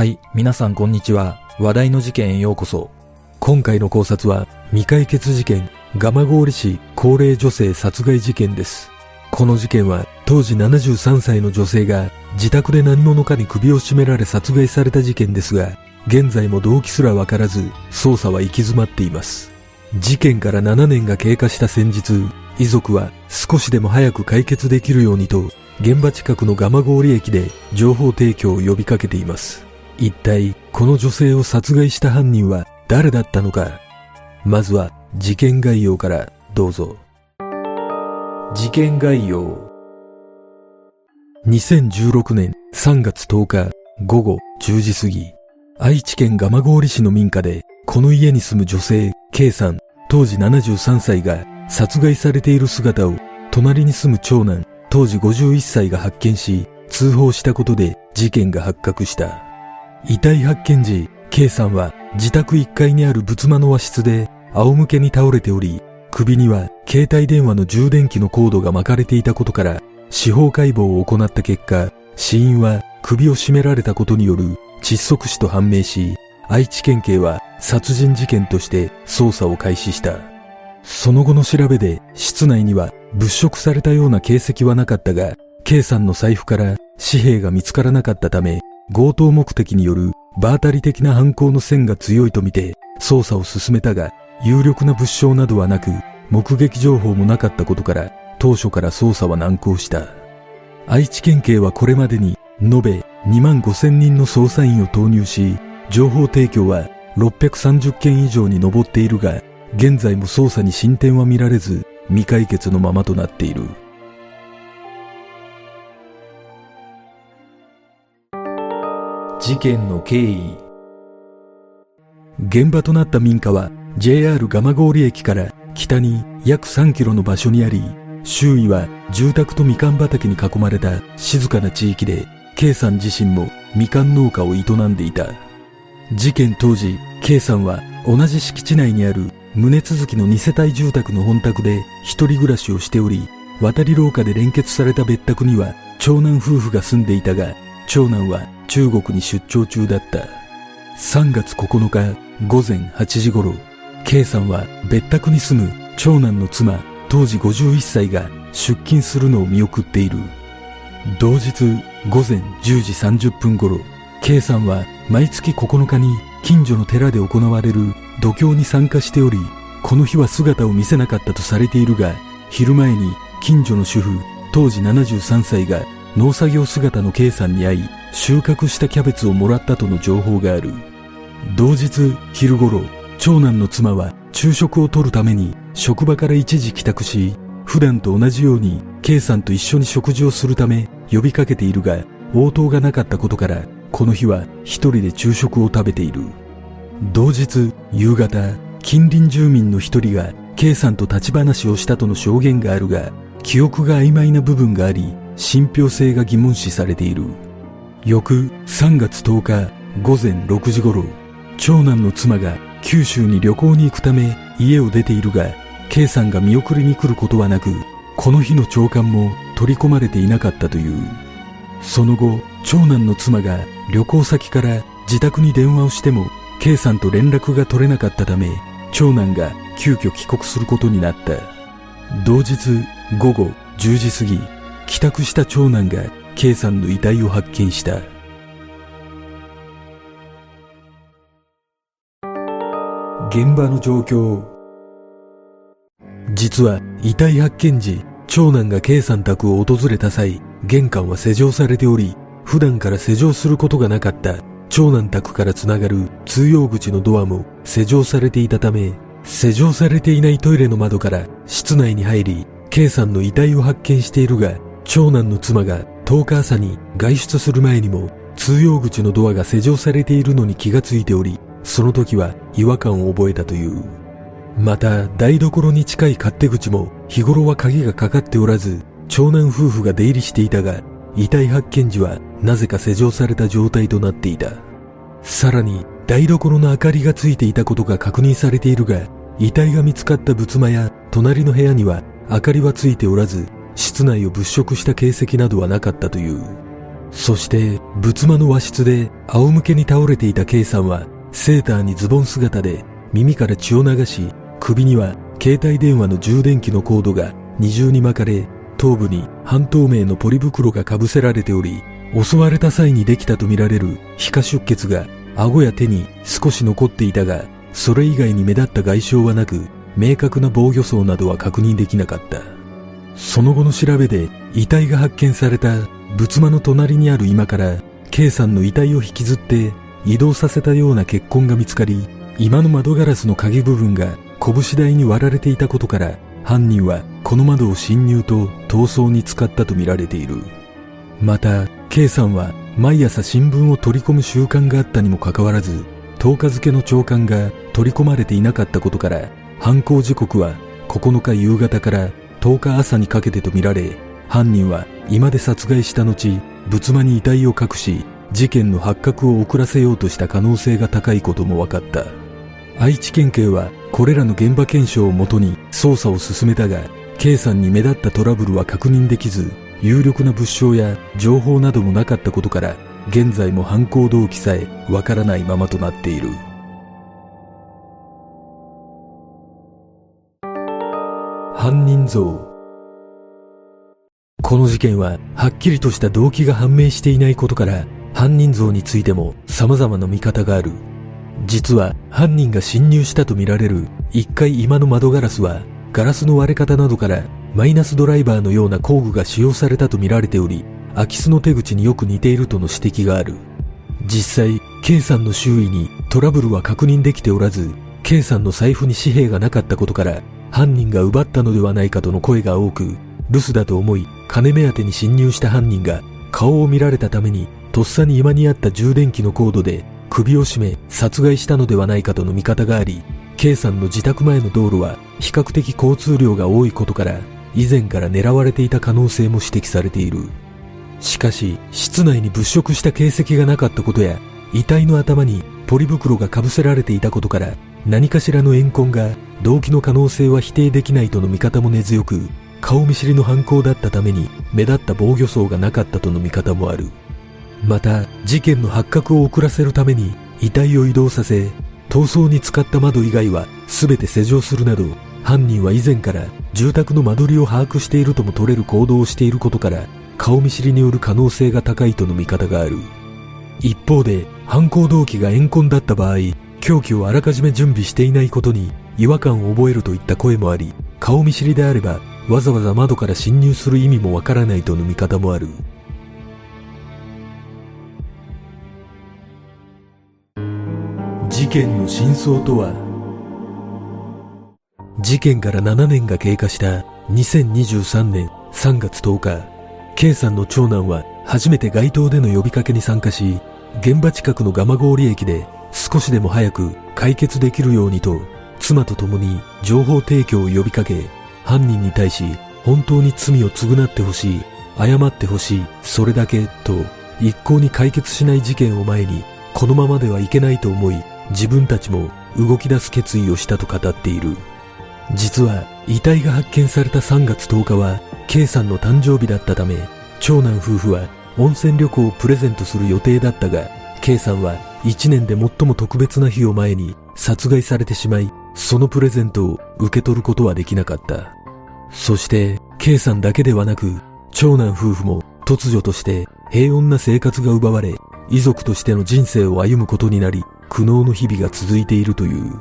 はい、皆さんこんにちは。話題の事件へようこそ。今回の考察は未解決事件、蒲郡市高齢女性殺害事件です。この事件は当時73歳の女性が自宅で何者かに首を絞められ殺害された事件ですが、現在も動機すらわからず捜査は行き詰まっています。事件から7年が経過した先日、遺族は少しでも早く解決できるようにと現場近くの蒲郡駅で情報提供を呼びかけています。一体この女性を殺害した犯人は誰だったのかまずは事件概要からどうぞ。事件概要2016年3月10日午後10時過ぎ、愛知県蒲郡市の民家でこの家に住む女性 K さん当時73歳が殺害されている姿を隣に住む長男当時51歳が発見し通報したことで事件が発覚した。遺体発見時、K さんは自宅1階にある仏間の和室で仰向けに倒れており、首には携帯電話の充電器のコードが巻かれていたことから司法解剖を行った結果、死因は首を絞められたことによる窒息死と判明し、愛知県警は殺人事件として捜査を開始した。その後の調べで室内には物色されたような形跡はなかったが、K さんの財布から紙幣が見つからなかったため、強盗目的による場当たり的な犯行の線が強いとみて捜査を進めたが、有力な物証などはなく、目撃情報もなかったことから当初から捜査は難航した。愛知県警はこれまでに延べ2万5千人の捜査員を投入し、情報提供は630件以上に上っているが、現在も捜査に進展は見られず、未解決のままとなっている。事件の経緯現場となった民家は JR 蒲郡駅から北に約3キロの場所にあり、周囲は住宅とみかん畑に囲まれた静かな地域で、K さん自身もみかん農家を営んでいた。事件当時、K さんは同じ敷地内にある棟続きの2世帯住宅の本宅で一人暮らしをしており、渡り廊下で連結された別宅には長男夫婦が住んでいたが、長男は中国に出張中だった。3月9日午前8時頃、K さんは別宅に住む長男の妻、当時51歳が出勤するのを見送っている。同日午前10時30分頃、K さんは毎月9日に近所の寺で行われる度胸に参加しており、この日は姿を見せなかったとされているが、昼前に近所の主婦、当時73歳が農作業姿の K さんに会い、収穫したキャベツをもらったとの情報がある。同日昼頃、長男の妻は昼食をとるために職場から一時帰宅し、普段と同じように K さんと一緒に食事をするため呼びかけているが、応答がなかったことから、この日は一人で昼食を食べている。同日夕方、近隣住民の一人が K さんと立ち話をしたとの証言があるが、記憶が曖昧な部分があり、信憑性が疑問視されている。翌3月10日午前6時頃、長男の妻が九州に旅行に行くため家を出ているが、K さんが見送りに来ることはなく、この日の朝刊も取り込まれていなかったという。その後、長男の妻が旅行先から自宅に電話をしても K さんと連絡が取れなかったため、長男が急遽帰国することになった。同日午後10時過ぎ、帰宅した長男が K さんの遺体を発見した。現場の状況実は遺体発見時、長男が K さん宅を訪れた際、玄関は施錠されており、普段から施錠することがなかった長男宅からつながる通用口のドアも施錠されていたため、施錠されていないトイレの窓から室内に入り、K さんの遺体を発見しているが、長男の妻が10日朝に外出する前にも通用口のドアが施錠されているのに気がついており、その時は違和感を覚えたという。また、台所に近い勝手口も日頃は鍵がかかっておらず、長男夫婦が出入りしていたが、遺体発見時はなぜか施錠された状態となっていた。さらに、台所の明かりがついていたことが確認されているが、遺体が見つかった仏間や隣の部屋には明かりはついておらず、室内を物色した形跡などはなかったという。そして、仏間の和室で仰向けに倒れていた K さんは、セーターにズボン姿で耳から血を流し、首には携帯電話の充電器のコードが二重に巻かれ、頭部に半透明のポリ袋が被せられており、襲われた際にできたとみられる皮下出血が顎や手に少し残っていたが、それ以外に目立った外傷はなく、明確な防御層などは確認できなかった。その後の調べで遺体が発見された仏間の隣にある今から K さんの遺体を引きずって移動させたような血痕が見つかり、今の窓ガラスの鍵部分が拳台に割られていたことから犯人はこの窓を侵入と逃走に使ったとみられている。また、K さんは毎朝新聞を取り込む習慣があったにもかかわらず、10日付の朝刊が取り込まれていなかったことから、犯行時刻は9日夕方から10日朝にかけてとみられ、犯人は居間で殺害した後、仏間に遺体を隠し、事件の発覚を遅らせようとした可能性が高いことも分かった。愛知県警はこれらの現場検証をもとに捜査を進めたが、K さんに目立ったトラブルは確認できず、有力な物証や情報などもなかったことから、現在も犯行動機さえわからないままとなっている。犯人像。この事件ははっきりとした動機が判明していないことから犯人像についても様々な見方がある。実は犯人が侵入したとみられる1階今の窓ガラスはガラスの割れ方などからマイナスドライバーのような工具が使用されたとみられており空き巣の手口によく似ているとの指摘がある。実際 K さんの周囲にトラブルは確認できておらず K さんの財布に紙幣がなかったことから犯人が奪ったのではないかとの声が多く留守だと思い金目当てに侵入した犯人が顔を見られたためにとっさに今にあった充電器のコードで首を絞め殺害したのではないかとの見方があり K さんの自宅前の道路は比較的交通量が多いことから以前から狙われていた可能性も指摘されている。しかし室内に物色した形跡がなかったことや遺体の頭にポリ袋がかぶせられていたことから何かしらの怨恨が動機の可能性は否定できないとの見方も根強く顔見知りの犯行だったために目立った防御層がなかったとの見方もある。また事件の発覚を遅らせるために遺体を移動させ逃走に使った窓以外は全て施錠するなど犯人は以前から住宅の間取りを把握しているとも取れる行動をしていることから顔見知りによる可能性が高いとの見方がある。一方で犯行動機が怨恨だった場合凶器をあらかじめ準備していないことに違和感を覚えるといった声もあり顔見知りであればわざわざ窓から侵入する意味もわからないとの見方もある。事件の真相とは？事件から7年が経過した2023年3月10日 K さんの長男は初めて街頭での呼びかけに参加し現場近くの蒲郡駅で少しでも早く解決できるようにと妻と共に情報提供を呼びかけ犯人に対し本当に罪を償ってほしい謝ってほしいそれだけと一向に解決しない事件を前にこのままではいけないと思い自分たちも動き出す決意をしたと語っている。実は遺体が発見された3月10日は K さんの誕生日だったため長男夫婦は温泉旅行をプレゼントする予定だったが K さんは1年で最も特別な日を前に殺害されてしまいそのプレゼントを受け取ることはできなかった。そして K さんだけではなく長男夫婦も突如として平穏な生活が奪われ遺族としての人生を歩むことになり苦悩の日々が続いているという。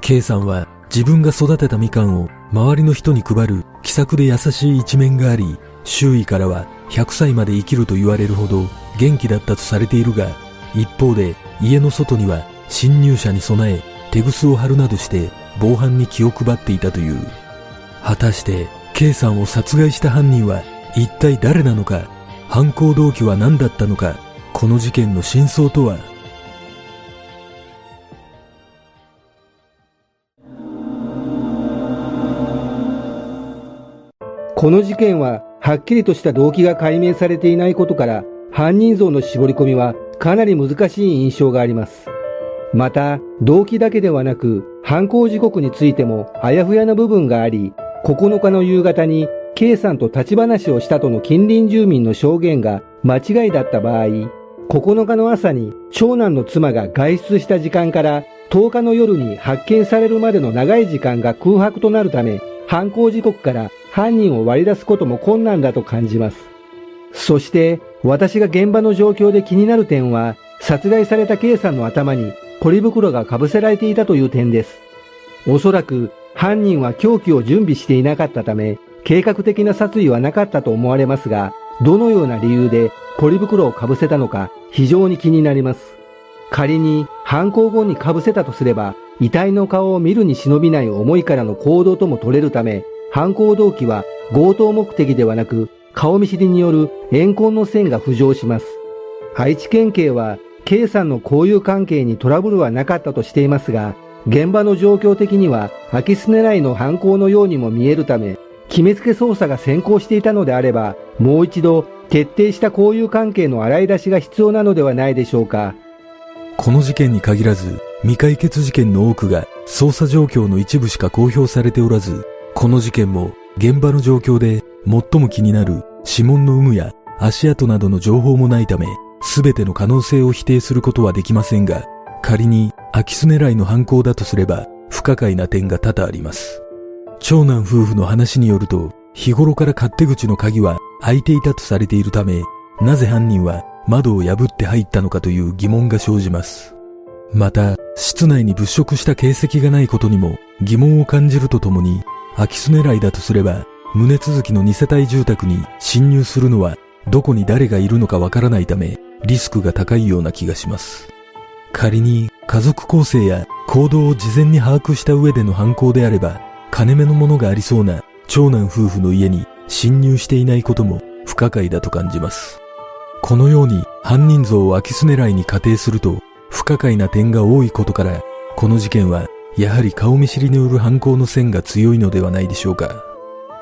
K さんは自分が育てたみかんを周りの人に配る気さくで優しい一面があり周囲からは100歳まで生きると言われるほど元気だったとされているが一方で家の外には侵入者に備え手ぐすを張るなどして防犯に気を配っていたという。果たして K さんを殺害した犯人は一体誰なのか犯行動機は何だったのかこの事件の真相とは？この事件ははっきりとした動機が解明されていないことから犯人像の絞り込みはかなり難しい印象があります。また、動機だけではなく犯行時刻についてもあやふやな部分があり、9日の夕方に K さんと立ち話をしたとの近隣住民の証言が間違いだった場合、9日の朝に長男の妻が外出した時間から10日の夜に発見されるまでの長い時間が空白となるため、犯行時刻から犯人を割り出すことも困難だと感じます。そして私が現場の状況で気になる点は、殺害された K さんの頭にポリ袋が被せられていたという点です。おそらく犯人は凶器を準備していなかったため、計画的な殺意はなかったと思われますが、どのような理由でポリ袋を被せたのか非常に気になります。仮に犯行後に被せたとすれば、遺体の顔を見るに忍びない思いからの行動とも取れるため、犯行動機は強盗目的ではなく、顔見知りによる怨恨の線が浮上します。愛知県警は、K さんの交友関係にトラブルはなかったとしていますが、現場の状況的には空き巣狙いの犯行のようにも見えるため、決めつけ捜査が先行していたのであれば、もう一度徹底した交友関係の洗い出しが必要なのではないでしょうか。この事件に限らず、未解決事件の多くが捜査状況の一部しか公表されておらず、この事件も現場の状況で最も気になる指紋の有無や足跡などの情報もないため、すべての可能性を否定することはできませんが、仮に空き巣狙いの犯行だとすれば、不可解な点が多々あります。長男夫婦の話によると、日頃から勝手口の鍵は開いていたとされているため、なぜ犯人は窓を破って入ったのかという疑問が生じます。また、室内に物色した形跡がないことにも疑問を感じるとともに、空き巣狙いだとすれば、棟続きの2世帯住宅に侵入するのはどこに誰がいるのかわからないため、リスクが高いような気がします。仮に家族構成や行動を事前に把握した上での犯行であれば、金目のものがありそうな長男夫婦の家に侵入していないことも不可解だと感じます。このように犯人像を空き巣狙いに仮定すると不可解な点が多いことから、この事件はやはり顔見知りによる犯行の線が強いのではないでしょうか。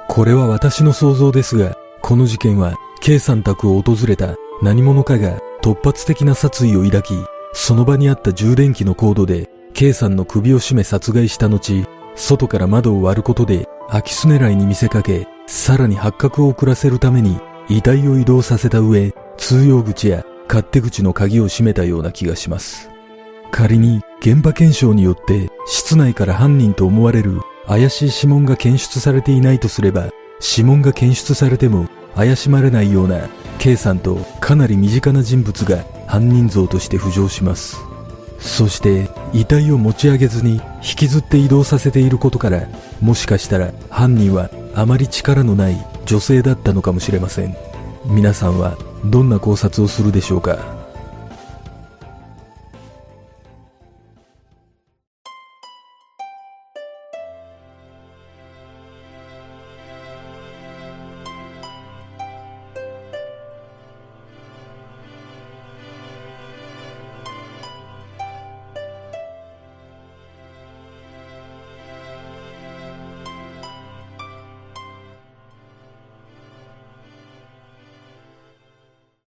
これは私の想像ですが、この事件は K さん宅を訪れた何者かが突発的な殺意を抱き、その場にあった充電器のコードで K さんの首を絞め殺害した後、外から窓を割ることで空き巣狙いに見せかけ、さらに発覚を遅らせるために遺体を移動させた上、通用口や勝手口の鍵を閉めたような気がします。仮に現場検証によって室内から犯人と思われる怪しい指紋が検出されていないとすれば、指紋が検出されても怪しまれないような K さんとかなり身近な人物が犯人像として浮上します。そして遺体を持ち上げずに引きずって移動させていることからもしかしたら犯人はあまり力のない女性だったのかもしれません皆さんはどんな考察をするでしょうか？